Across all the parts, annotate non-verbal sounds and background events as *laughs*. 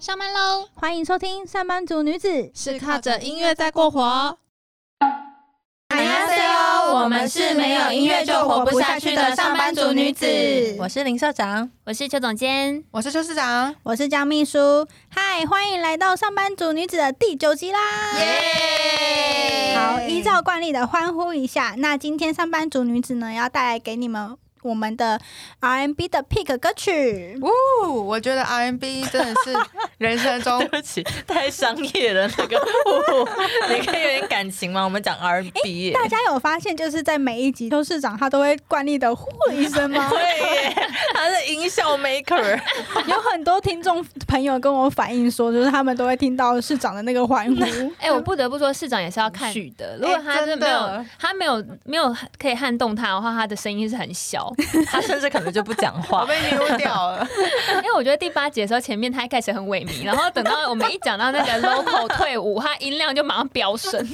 上班喽！欢迎收听《上班族女子》，是靠着音乐在过活。大家好，我们是没有音乐就活不下去的上班族女子。我是林社长，我是邱总监，我是邱市长，我是江秘书。嗨，欢迎来到《上班族女子》的第九集啦耶！好，依照惯例的欢呼一下。那今天《上班族女子》呢，要带来给你们。我们的 RMB 的 pick 歌曲。呜，我觉得 RMB 真的是 *laughs* 人生中对不起，太商业了那个，哦你可以有点感情吗？我们讲 R&B，耶大家有发现，就是在每一集邱市长他都会惯例的呼一声吗？*laughs* 对耶，他是音效 maker，*laughs* 有很多听众朋友跟我反映说，就是他们都会听到市长的那个欢呼。哎、我不得不说，市长也是要看序的。如果他哎真是没有，的他没有没有可以撼动他的话，他的声音是很小。他甚至可能就不讲话我。被你撸掉了。*laughs* 因为我觉得第八集的时候，前面他一开始很萎靡，然后等到我们一讲到那个 local 退伍，他音量就马上飙升。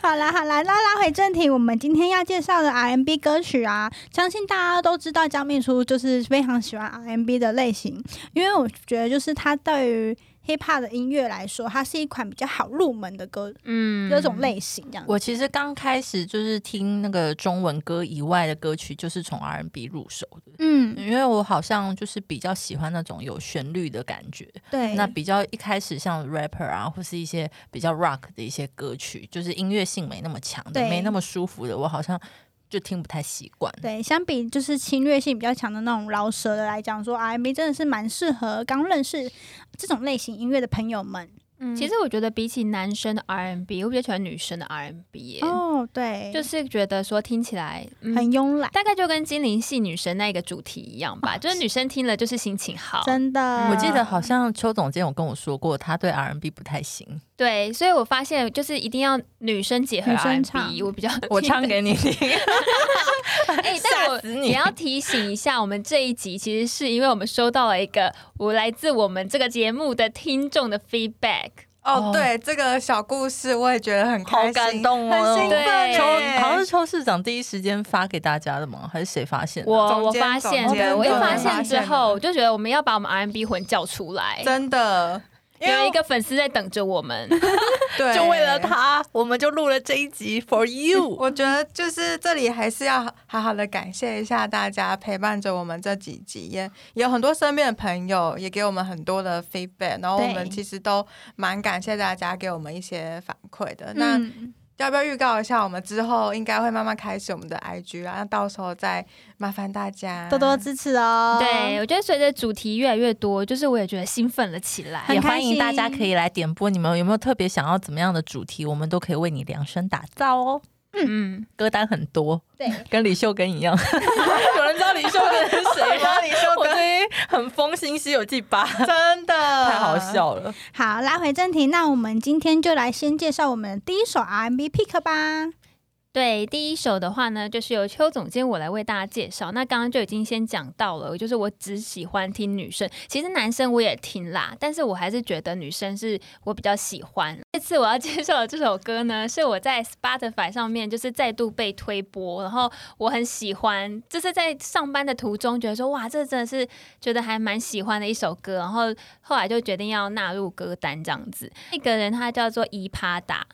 好 *laughs* 啦好啦，那拉回正题，我们今天要介绍的 R&B 歌曲啊，相信大家都知道江秘书就是非常喜欢 R&B 的类型，因为我觉得就是他对于 hip hop 的音乐来说，它是一款比较好入门的歌嗯，这种类型这样。我其实刚开始就是听那个中文歌以外的歌曲，就是从 R&B 入手的，嗯，因为我好像就是比较喜欢那种有旋律的感觉。对，那比较一开始像 rapper 啊，或是一些比较 rock 的一些歌曲，就是音乐性没那么强的，对。没那么舒服的，我好像就听不太习惯。对，相比就是侵略性比较强的那种饶舌的来讲，说 R&B 真的是蛮适合刚认识这种类型音乐的朋友们。嗯其实我觉得比起男生的 R&B，我比较喜欢女生的 R&B 耶、哦，对，就是觉得说听起来、嗯很慵懒，大概就跟精灵系女神那个主题一样吧，就是女生听了就是心情好。真的。我记得好像邱总监有跟我说过，他对 R&B 不太行。对，所以我发现就是一定要女生结合 R&B，我比较我唱给你听，*laughs* 哎、但我吓死你。也要提醒一下，我们这一集其实是因为我们收到了一个我来自我们这个节目的听众的 feedback。哦，对，这个小故事我也觉得很开心，好感动哦。很兴奋对。好像是邱市长第一时间发给大家的吗？还是谁发现的？我我发现的，我一对发现之后，我就觉得我们要把我们 R&B 魂叫出来。真的，有一个粉丝在等着我们，对，*laughs* *laughs* 就为了。他，我们就录了这一集 for you。*laughs* 我觉得就是这里还是要好好的感谢一下大家陪伴着我们这几集，也也有很多身边的朋友也给我们很多的 feedback，然后我们其实都蛮感谢大家给我们一些反馈的。那嗯，要不要预告一下，我们之后应该会慢慢开始我们的 IG 啊，那到时候再麻烦大家多多支持哦。对我觉得随着主题越来越多，就是我也觉得兴奋了起来也欢迎大家可以来点播，你们有没有特别想要怎么样的主题？我们都可以为你量身打造哦。嗯，歌单很多，对，跟李秀根一样。*laughs* 有人知道李秀根是谁吗？*laughs* 李秀很疯新《西游记吧》，真的 *laughs* 太好。笑了。好，拉回正题，那我们今天就来先介绍我们的第一首 R&B pick 吧。对，第一首的话呢，就是由邱总监我来为大家介绍。那刚刚就已经先讲到了，就是我只喜欢听女生，其实男生我也听啦，但是我还是觉得女生是我比较喜欢。这次我要介绍的这首歌呢，是我在 Spotify 上面就是再度被推播，然后我很喜欢，就是在上班的途中觉得说，哇，这真的是觉得还蛮喜欢的一首歌，然后后来就决定要纳入歌单这样子。那个人他叫做伊帕达，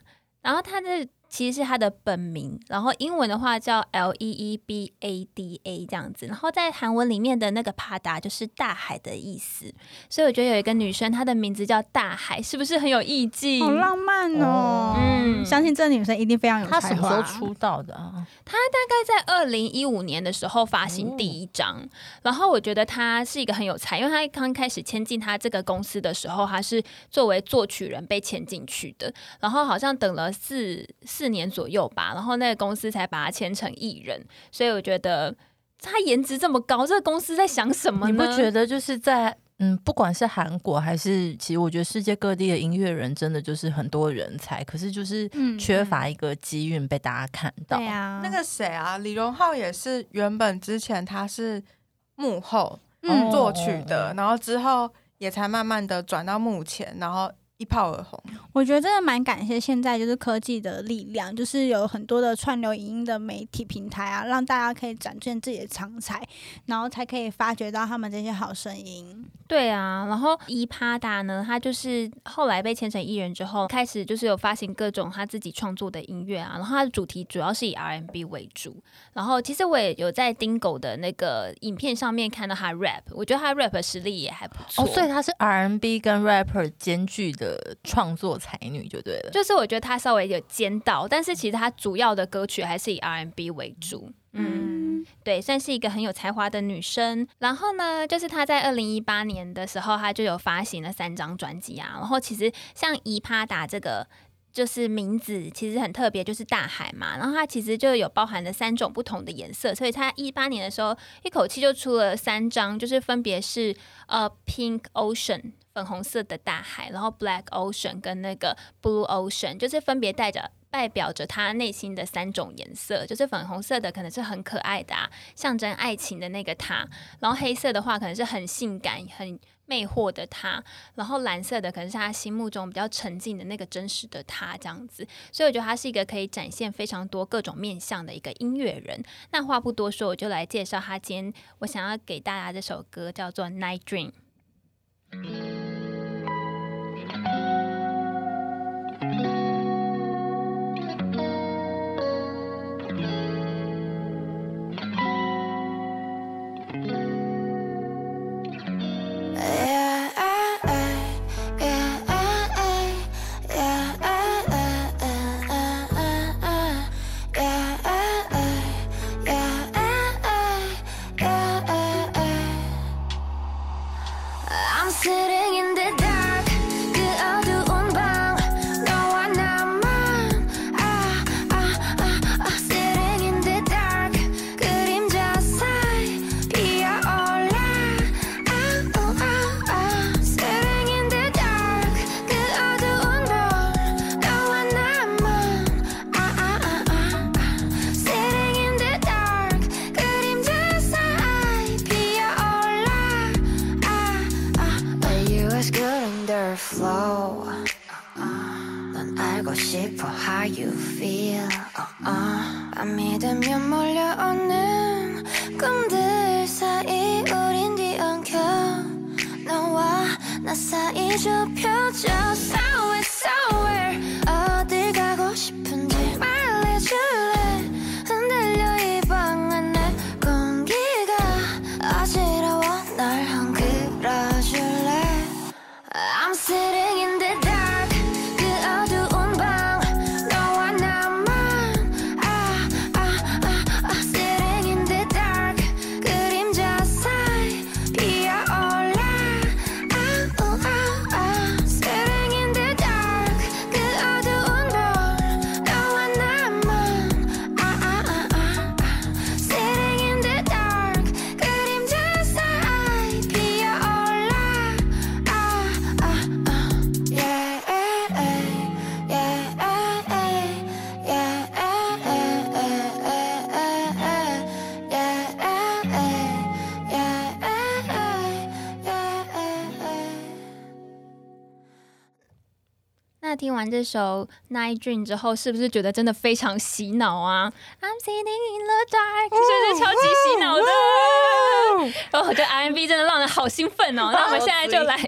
然后他的其实是他的本名，然后英文的话叫 L E E B A D A 这样子，然后在韩文里面的那个帕达就是大海的意思，所以我觉得有一个女生她的名字叫大海，是不是很有意境？好浪漫哦！哦嗯相信这女生一定非常有才华。她什么时候出道的啊？大概在二零一五年的时候发行第一张，然后我觉得她是一个很有才，因为她刚开始签进她这个公司的时候，她是作为作曲人被签进去的，然后好像等了四四年左右吧，然后那个公司才把他签成艺人，所以我觉得他颜值这么高，这个公司在想什么你？不觉得就是在嗯，不管是韩国还是，其实我觉得世界各地的音乐人真的就是很多人才，可是就是嗯缺乏一个机运被大家看到。对啊，那个谁啊，李荣浩也是原本之前他是幕后嗯作曲的，哦然后之后也才慢慢的转到幕前，然后一炮而红。我觉得真的蛮感谢现在就是科技的力量，就是有很多的串流影音的媒体平台啊，让大家可以展现自己的长才，然后才可以发掘到他们这些好声音。对啊，然后伊帕达呢，他就是后来被签成艺人之后，开始就是有发行各种他自己创作的音乐啊，然后他的主题主要是以 R&B 为主。然后其实我也有在丁狗的那个影片上面看到他 rap，我觉得他 rap 实力也还不错。哦，所以他是 R&B 跟 rapper 兼具的创作才女，就对了。就是我觉得她稍微有尖到，但是其实她主要的歌曲还是以 R&B 为主。嗯，对，算是一个很有才华的女生。然后呢，就是她在二零一八年的时候，她就有发行了三张专辑啊。然后其实像伊帕达这个。就是名字其实很特别，就是大海嘛。然后它其实就有包含了三种不同的颜色，所以它一八年的时候一口气就出了三张，就是分别是呃 Pink Ocean 粉红色的大海，然后 Black Ocean 跟那个 Blue Ocean，就是分别带着代表着他内心的三种颜色。就是粉红色的可能是很可爱的，啊，象征爱情的那个他；然后黑色的话可能是很性感、很。魅惑的他，然后蓝色的可能是他心目中比较沉静的那个真实的他，这样子，所以我觉得他是一个可以展现非常多各种面相的一个音乐人。那话不多说，我就来介绍他今天我想要给大家这首歌，叫做《Night Dream》。完这首《Night Dream》之后，是不是觉得真的非常洗脑啊？I'm sitting in the dark，是不是超级洗脑的？哦，我觉得 R&B 真的让人好兴奋哦。那我们现在就来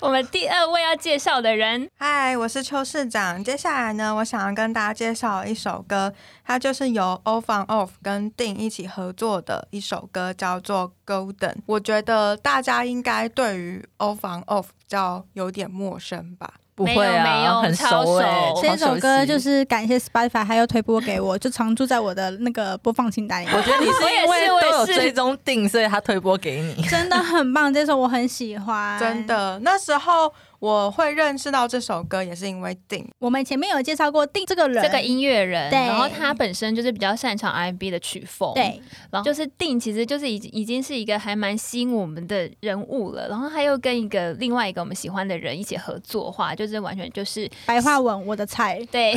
我们第二位要介绍的人。嗨，我是邱市长。接下来呢，我想要跟大家介绍一首歌，它就是由 Off Off 跟定一起合作的一首歌，叫做《Golden》。我觉得大家应该对于 Off Off 较有点陌生吧。不会啊，很熟哎。这首歌就是感谢 Spotify 还有推播给我，就常驻在我的那个播放清单里。我觉得你是因为都有追踪定，所以他推播给你。*laughs* 真的很棒，这首我很喜欢。真的，那时候。我会认识到这首歌也是因为定，我们前面有介绍过定这个人，这个音乐人，然后他本身就是比较擅长 R&B 的曲风，对，然后就是定其实就是已已经是一个还蛮吸引我们的人物了，然后他又跟一个另外一个我们喜欢的人一起合作，话就是完全就是白话文我的菜，对，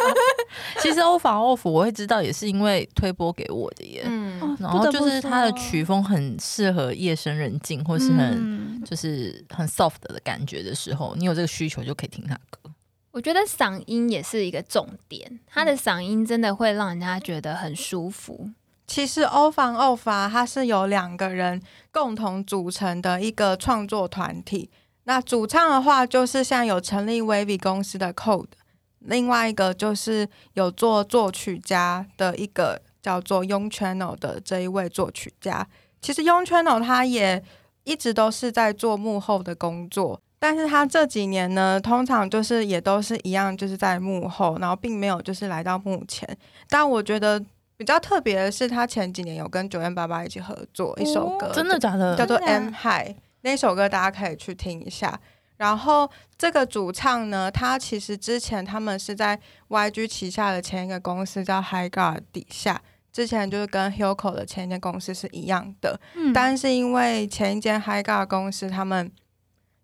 *laughs* 其实欧房欧服我会知道也是因为推播给我的耶，嗯，然后就是他的曲风很适合夜深人静，或是很就是很 soft 的感觉的时候，你有这个需求就可以听他歌。我觉得嗓音也是一个重点，他的嗓音真的会让人家觉得很舒服。其实欧房欧法它是由两个人共同组成的一个创作团体。那主唱的话，就是像有成立 Wavy 公司的 Code，另外一个就是有做作曲家的一个叫做 Young Channel 的这一位作曲家。其实 Young Channel 他也一直都是在做幕后的工作。但是他这几年呢，通常就是也都是一样，就是在幕后，然后并没有就是来到幕前。但我觉得比较特别的是，他前几年有跟九燕八八一起合作一首歌，真的假的？叫做《M High》那首歌，大家可以去听一下。然后这个主唱呢，他其实之前他们是在 YG 旗下的前一个公司叫 High Guard 底下，之前就是跟 Hilco 的前一间公司是一样的。嗯，但是因为前一间 High Guard 公司他们。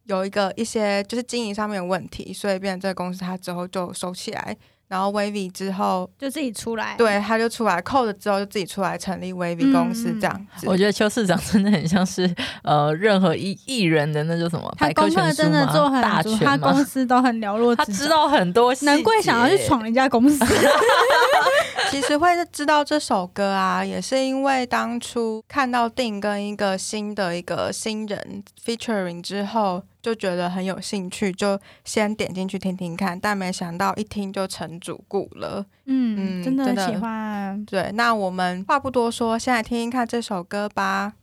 有一个一些就是经营上面的问题，所以变成这个公司他之后就收起来，然后 Wavy 之后就自己出来，对，他就出来扣了之后就自己出来成立 Wavy 公司这样子。我觉得邱市长真的很像是呃任何艺艺人的那叫什么，他功课真的做很足，他公司都很了落 *laughs* 他知道很多，难怪想要去闯人家公司。*laughs* 其实会知道这首歌啊，也是因为当初看到定跟一个新的一个新人 featuring 之后，就觉得很有兴趣，就先点进去听听看。但没想到一听就成主顾了，嗯，真的喜欢。对，那我们话不多说，先来听听看这首歌吧。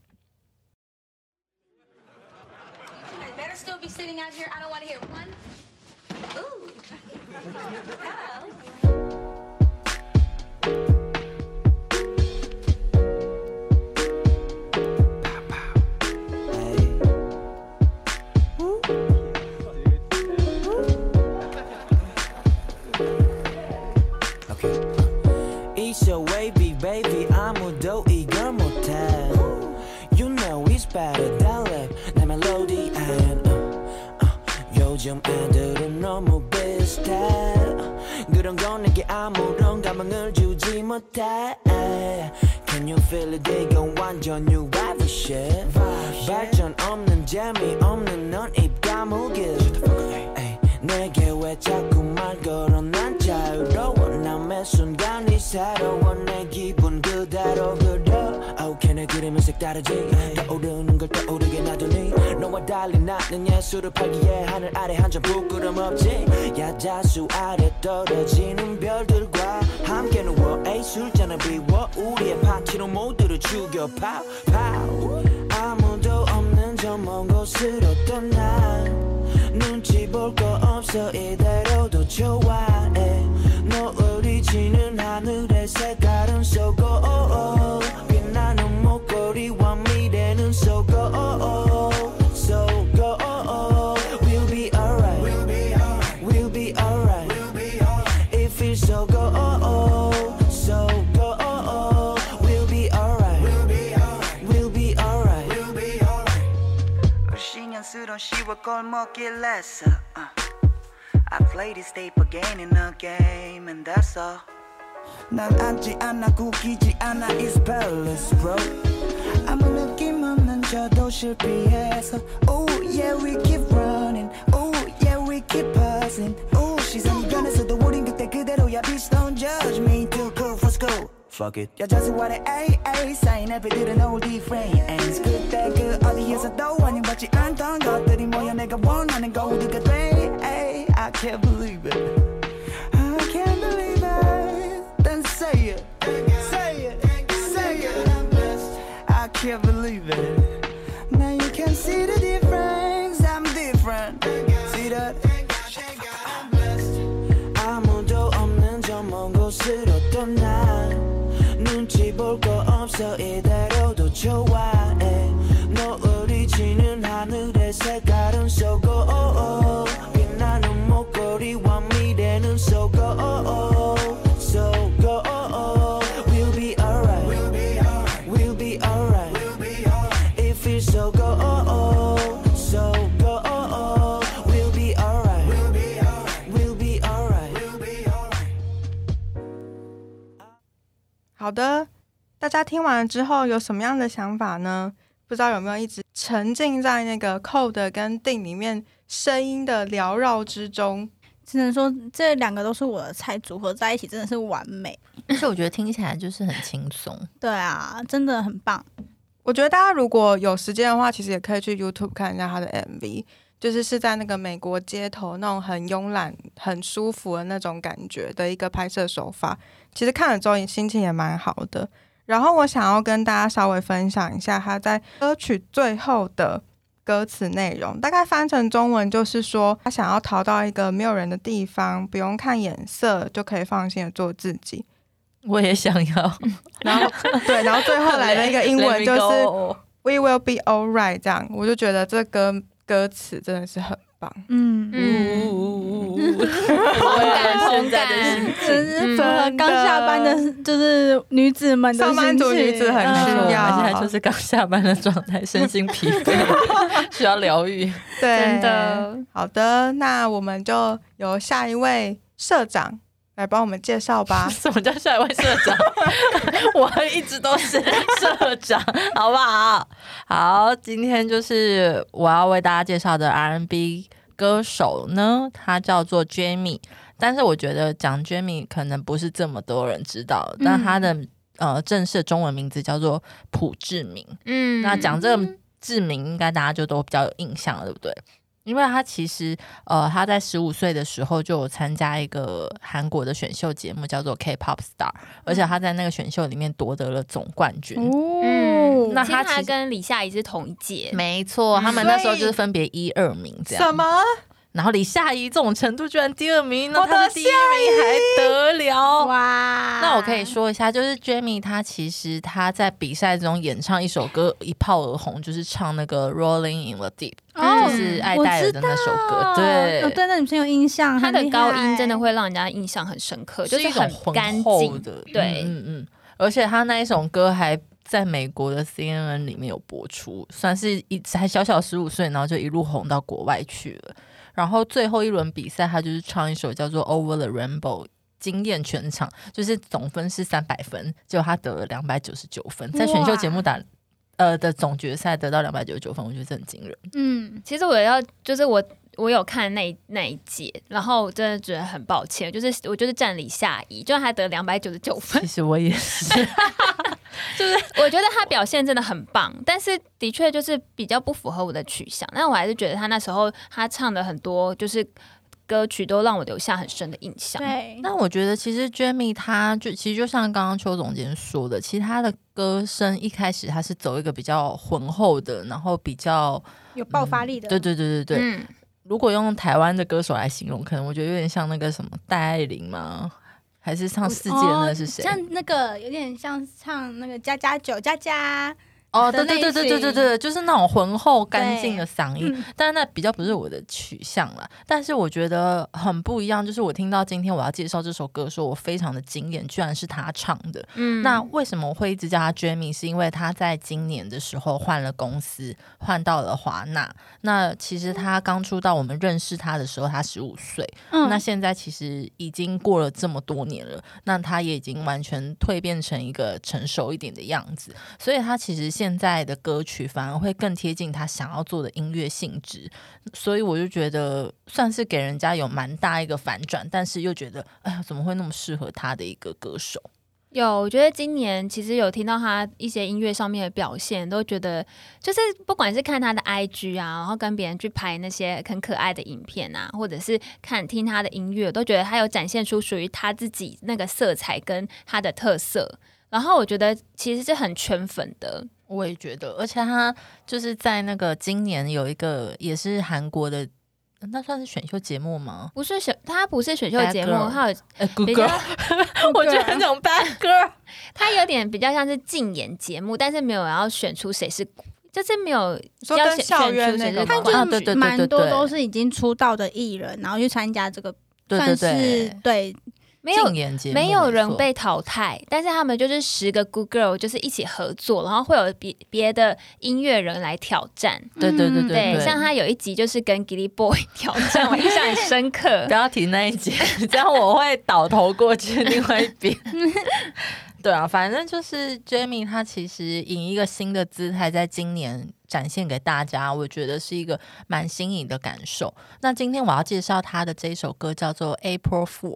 know it's better than rap 내 멜로디 and uh, uh, 요즘 애들은 너무 비슷해 그런 건 내게 아무런 감흥을 주지 못해 Can you feel it 이건 완전 new vibe shit 발전 없는 재미없는 넌입 다물길 내게 왜 자꾸 말 걸어 난 자유로워 남의 순간이 새로워 내 기분 그대로 그려 Oh can I 그림은 색다르지 떠오르 달리 나는 예술을 팔기에 하늘 아래 한 점 부끄럼 없지. 야자수 아래 떨어지는 별들과 함께 누워 에이 술잔을 비워 우리의 파티로 모두를 죽여 파우 파우. 아무도 없는 저 먼 곳으로 떠나. 눈치 볼 거 없어 이대로도 좋아해. 노을이 지는 하늘의 색깔은 쏘고 신경스러운 10월 골목길에서 uh. I play this tape again and again and that's all 난 앉지 않아 구기지 않아 It's palace bro 아무 느낌 없는 저 도시를 피해서 Oh yeah we keep running Oh yeah we keep passing Oh 시선이 변해서도 우린 그때 그대로야 Bitch don't judge me too cool for school Fuck it 여자수와의 AA 쌓인 애들은 all different 그때 그 어디에서도 환영받지 않던 것들이 모여 내가 원하는 거 우리가 돼 I can't believe it I can't believe it Then say it Say it Say it I can't believe it Now you can see the 거 없어 이대로도 좋아해 노을이 지는 하늘의 색깔은 쏘고 빛나는 목걸이와 미래는 쏘고 쏘고 We'll be alright We'll be alright It feels so good so good We'll be alright We'll be alright 好的， 大家听完了之后有什么样的想法呢？不知道有没有一直沉浸在那个 Code 跟定里面声音的缭绕之中？只能说这两个都是我的菜，组合在一起真的是完美。而且我觉得听起来就是很轻松。对啊，真的很棒。我觉得大家如果有时间的话，其实也可以去 YouTube 看一下他的 MV，就是是在那个美国街头那种很慵懒、很舒服的那种感觉的一个拍摄手法。其实看了之后，心情也蛮好的。然后我想要跟大家稍微分享一下他在歌曲最后的歌词内容，大概翻成中文就是说，他想要逃到一个没有人的地方，不用看眼色就可以放心的做自己。我也想要，然后对，然后最后来的一个英文就是 *laughs* "We will be all right"，这样我就觉得这歌歌词真的是很棒。嗯嗯，同 *laughs* 感同感真是符合刚下班的，就是女子们的上班族女子很需嗯要现在就是刚下班的状态，身心疲惫，需要疗愈。对，真的。好的，那我们就由下一位社长来帮我们介绍吧。*laughs* 什么叫下一位社长？*laughs* 我一直都是社长，好不好？好，今天就是我要为大家介绍的 R&B 歌手呢，他叫做 Jamie。但是我觉得讲 Jamie 可能不是这么多人知道，但他的呃正式中文名字叫做朴志明。嗯那讲这个志明，应该大家就都比较有印象了，对不对？因为他其实呃，他在十五岁的时候就有参加一个韩国的选秀节目，叫做 K-pop Star，而且他在那个选秀里面夺得了总冠军。哦嗯，那他他其实跟李夏怡是同一届，没错，他们那时候就是分别一二名这样。什么？然后李夏怡这种程度居然第二名，那我的他是第一名还那我可以说一下，就是 Jamie 他其实他在比赛中演唱一首歌一炮而红，就是唱那个 Rolling in the Deep，哦就是爱戴尔的那首歌。对，哦，对那女生有印象，她的高音真的会让人家印象很深刻，就是很干浑厚净。的，对嗯嗯嗯，而且他那一首歌还在美国的 CNN 里面有播出，算是一才小小十五岁，然后就一路红到国外去了。然后最后一轮比赛，他就是唱一首叫做《Over the Rainbow》。惊艳全场，就是总分是三百分，结果他得了两百九十九分，在选秀节目打呃的总决赛得到两百九十九分，我觉得这很惊人。嗯，其实我要就是我我有看那那一届，然后我真的觉得很抱歉，就是我就是站李夏怡，就他得两百九十九分其，实我也是，*laughs* 就是，我觉得他表现真的很棒，但是的确就是比较不符合我的取向。但我还是觉得他那时候他唱的很多就是歌曲都让我留下很深的印象。对，那我觉得其实 Jamie 他就其实就像刚刚邱总监说的，其实他的歌声一开始他是走一个比较浑厚的，然后比较有爆发力的，对对对对对。嗯，如果用台湾的歌手来形容，可能我觉得有点像那个什么戴爱玲吗？还是唱世界的那是谁？哦像那个有点像唱那个加加酒加加，哦，对对对对对对对，就是那种浑厚干净的嗓音，嗯但是那比较不是我的取向啦。但是我觉得很不一样，就是我听到今天我要介绍这首歌的时候，我非常的惊艳，居然是他唱的。嗯那为什么我会一直叫他 Jamie？是因为他在今年的时候换了公司，换到了华纳。那其实他刚出道，我们认识他的时候，他十五岁。嗯那现在其实已经过了这么多年了，那他也已经完全蜕变成一个成熟一点的样子。所以他其实现现在的歌曲反而会更贴近他想要做的音乐性质。所以我就觉得算是给人家有蛮大一个反转，但是又觉得哎呀，怎么会那么适合他的一个歌手？有，我觉得今年其实有听到他一些音乐上面的表现，都觉得就是不管是看他的 IG 啊，然后跟别人去拍那些很可爱的影片啊，或者是看听他的音乐，都觉得他有展现出属于他自己那个色彩跟他的特色。然后我觉得其实是很圈粉的，我也觉得，而且他就是在那个今年有一个也是韩国的，那算是选秀节目吗？不是选他不是选秀节目，他有呃，Good 比较 Girl，*laughs* 我觉得很种 Bad Girl。*laughs* 他有点比较像是竞演节目，但是没有要选出谁是，就是没有说要选跟校园选出那个他啊对对对就是蛮多对。对都是已经出道的艺人，然后去参加这个，对对算是对，对没有没有人被淘汰，但是他们就是十个 Good Girl 就是一起合作，然后会有别别的音乐人来挑战。对对对嗯对像他有一集就是跟 Gilly Boy *laughs* 挑战，我印象很深刻不。要提那一集，这样我会倒头过去另外一边。*laughs* 对啊，反正就是 Jamie，他其实以一个新的姿态，在今年展现给大家，我觉得是一个蛮新颖的感受。那今天我要介绍他的这一首歌叫做《April Fourth》。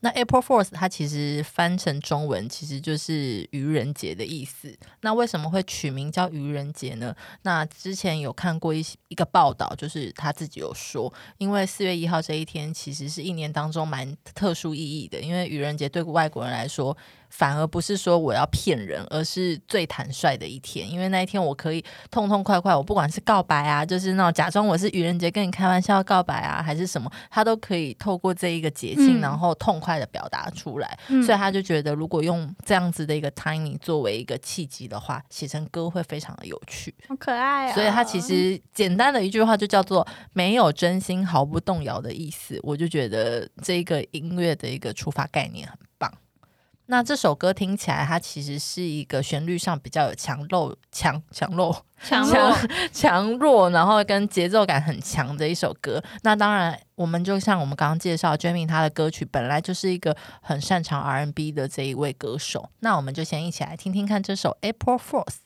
那 April Fourth 它其实翻成中文其实就是愚人节的意思。那为什么会取名叫愚人节呢？那之前有看过一些一个报道，就是他自己有说，因为四月一号这一天其实是一年当中蛮特殊意义的，因为愚人节对外国人来说，反而不是说我要骗人，而是最坦率的一天，因为那一天我可以痛痛快快，我不管是告白啊，就是那种假装我是愚人节跟你开玩笑告白啊，还是什么，他都可以透过这一个节庆，嗯然后痛快的表达出来。嗯所以他就觉得，如果用这样子的一个 timing 作为一个契机的话，写成歌会非常的有趣。好可爱啊！所以他其实简单的一句话就叫做“没有真心毫不动摇”的意思。我就觉得这个音乐的一个出发概念很棒。那这首歌听起来，它其实是一个旋律上比较有强弱、强强弱、强强弱强弱，然后跟节奏感很强的一首歌。那当然，我们就像我们刚刚介绍 Jamie 他的歌曲本来就是一个很擅长 R&B 的这一位歌手。那我们就先一起来听听看这首 April Fourth。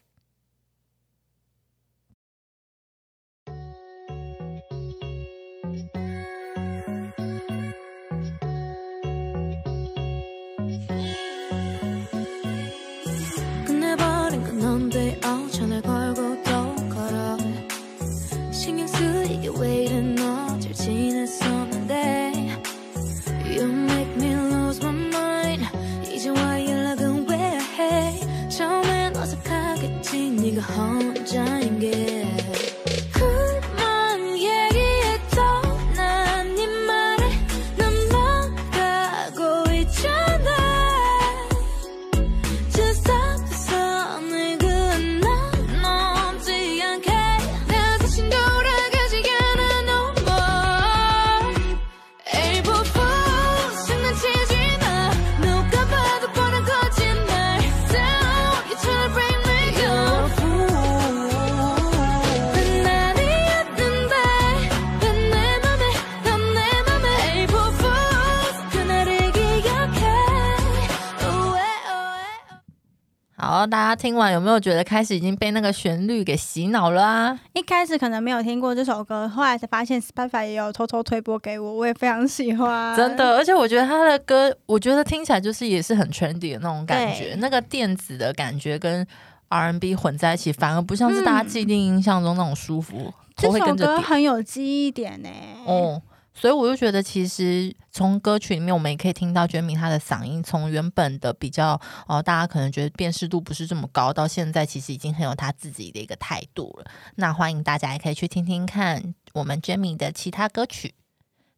好，大家听完有没有觉得开始已经被那个旋律给洗脑了啊？一开始可能没有听过这首歌，后来才发现 Spotify 也有偷偷推播给我，我也非常喜欢。真的，而且我觉得他的歌，我觉得听起来就是也是很 trendy 的那种感觉，那个电子的感觉跟 R&B 混在一起，反而不像是大家既定印象中那种舒服，这首。歌很有记忆点呢。哦，所以我就觉得，其实从歌曲里面，我们也可以听到娟明她的嗓音，从原本的比较哦、大家可能觉得辨识度不是这么高，到现在其实已经很有她自己的一个态度了。那欢迎大家也可以去听听看我们娟明的其他歌曲。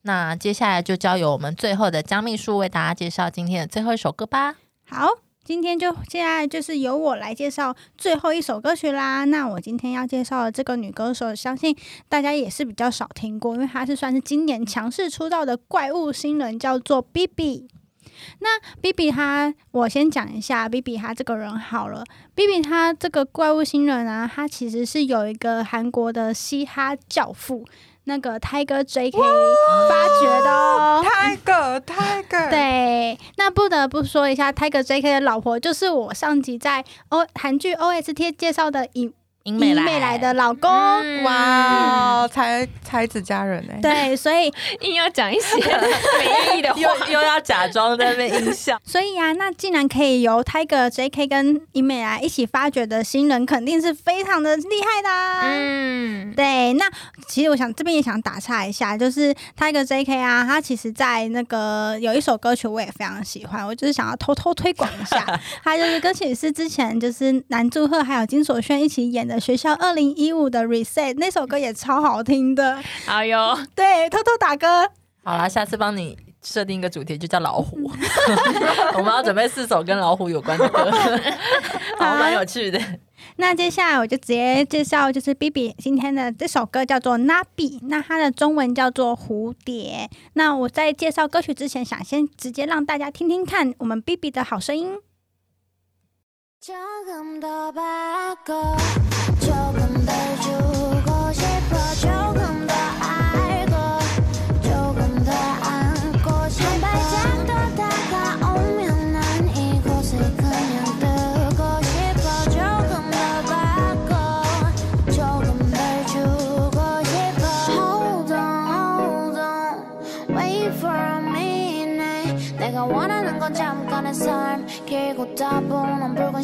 那接下来就交由我们最后的江秘书为大家介绍今天的最后一首歌吧。好，今天就现在就是由我来介绍最后一首歌曲啦。那我今天要介绍的这个女歌手，相信大家也是比较少听过，因为她是算是今年强势出道的怪物新人，叫做 B B。那 B B 她，我先讲一下 B B 她这个人好了。B B 她这个怪物新人啊，她其实是有一个韩国的嘻哈教父，那个 Tiger J K 发掘的哦。Tiger Tiger，，对，那不得不说一下，Tiger J.K. 的老婆就是我上集在 O 韩剧 O.S.T 介绍的尹尹英美来美来的老公。嗯哇，才才子佳人哎，对，所以 *laughs* 硬要讲一些 *laughs* 没意义的话又，又要假装在那边音效，*laughs* 所以啊，那既然可以由 Tiger J.K. 跟尹美来一起发掘的新人，肯定是非常的厉害的、啊。嗯，对，那其实我想这边也想打岔一下，就是 Tiger J.K. 啊，他其实在那个有一首歌曲我也非常喜欢，我就是想要偷偷推广一下，他就是歌曲是之前就是南柱赫还有金所炫一起演的《学校二零一五》的 Reset 那首歌也超好听的，哎呦，对，偷偷打歌。好啦，下次帮你设定一个主题，就叫老虎。*laughs* 我们要准备四首跟老虎有关的歌，*laughs* 好，蛮有趣的。那接下来我就直接介绍，就是 B B 今天的这首歌叫做《Nabi》，那它的中文叫做蝴蝶。那我在介绍歌曲之前，想先直接让大家听听看我们 B B 的好声音。 조금 더 바꿔. 조금 더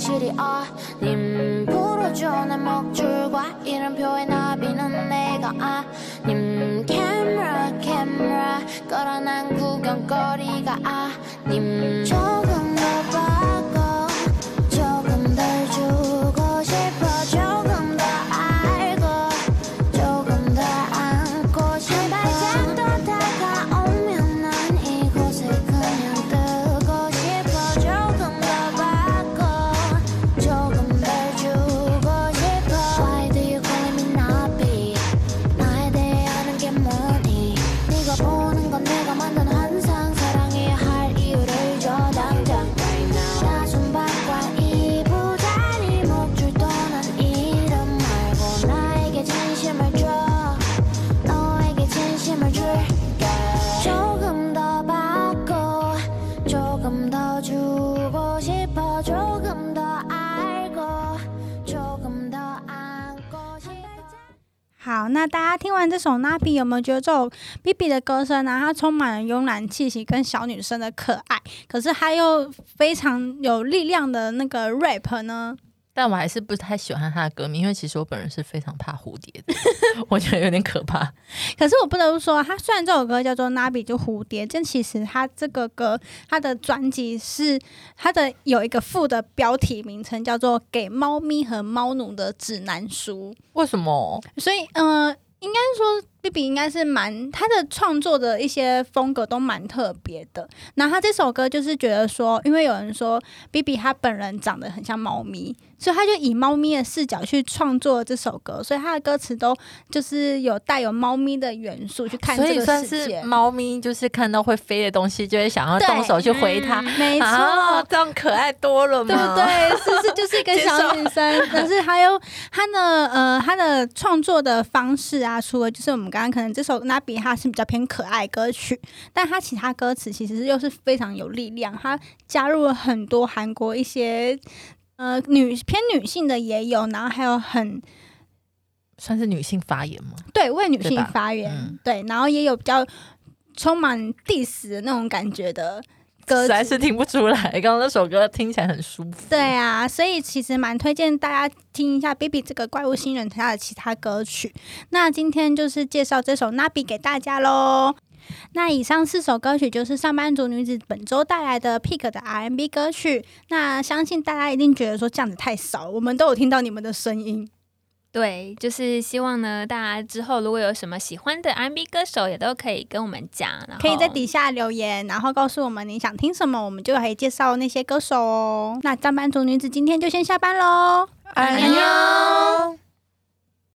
현실이 아님 부르죠. 내 목줄과 이런 표의 나비는 내가 아님. 카메라 카메라 끌어난 这首《Nabi》，有没有觉得这首 B B 的歌声呢、它充满了慵懒气息跟小女生的可爱，可是它又非常有力量的那个 rap 呢？但我还是不太喜欢他的歌名，因为其实我本人是非常怕蝴蝶的，*laughs* 我觉得有点可怕。可是我不得不说，他虽然这首歌叫做《Nabi》就蝴蝶，但其实他这个歌他的专辑是他的有一个副的标题名称叫做《给猫咪和猫奴的指南书》。为什么？所以，呃，应该说，B B 应该是蛮他的创作的一些风格都蛮特别的。然后他这首歌就是觉得说，因为有人说 B B 他本人长得很像猫咪，所以他就以猫咪的视角去创作这首歌，所以他的歌词都就是有带有猫咪的元素去看这个所以算世界是。猫咪，就是看到会飞的东西，就会想要动手去回它。没错，啊，这样可爱多了对不嘛？对？是不是就是一个 *laughs* 小女生？可是还有他的呃，他的创作的方式啊，除了就是我们刚刚可能这首《那比》它是比较偏可爱歌曲，但它其他歌词其实又是非常有力量，它加入了很多韩国一些呃女偏女性的也有，然后还有很算是女性发言吗？对为女性发言，嗯对，然后也有比较充满 diss 的那种感觉的歌实在是听不出来。刚刚那首歌听起来很舒服。对啊，所以其实蛮推荐大家听一下 Baby 这个怪物新人他的其他歌曲。那今天就是介绍这首《Nabi》给大家喽。那以上四首歌曲就是上班族女子本周带来的 Pick 的 R&B 歌曲。那相信大家一定觉得说这样子太少了，我们都有听到你们的声音。对，就是希望呢，大家之后如果有什么喜欢的 R&B 歌手，也都可以跟我们讲，然后可以在底下留言，然后告诉我们你想听什么，我们就可以介绍那些歌手哦。那上班族女子今天就先下班喽，安妞。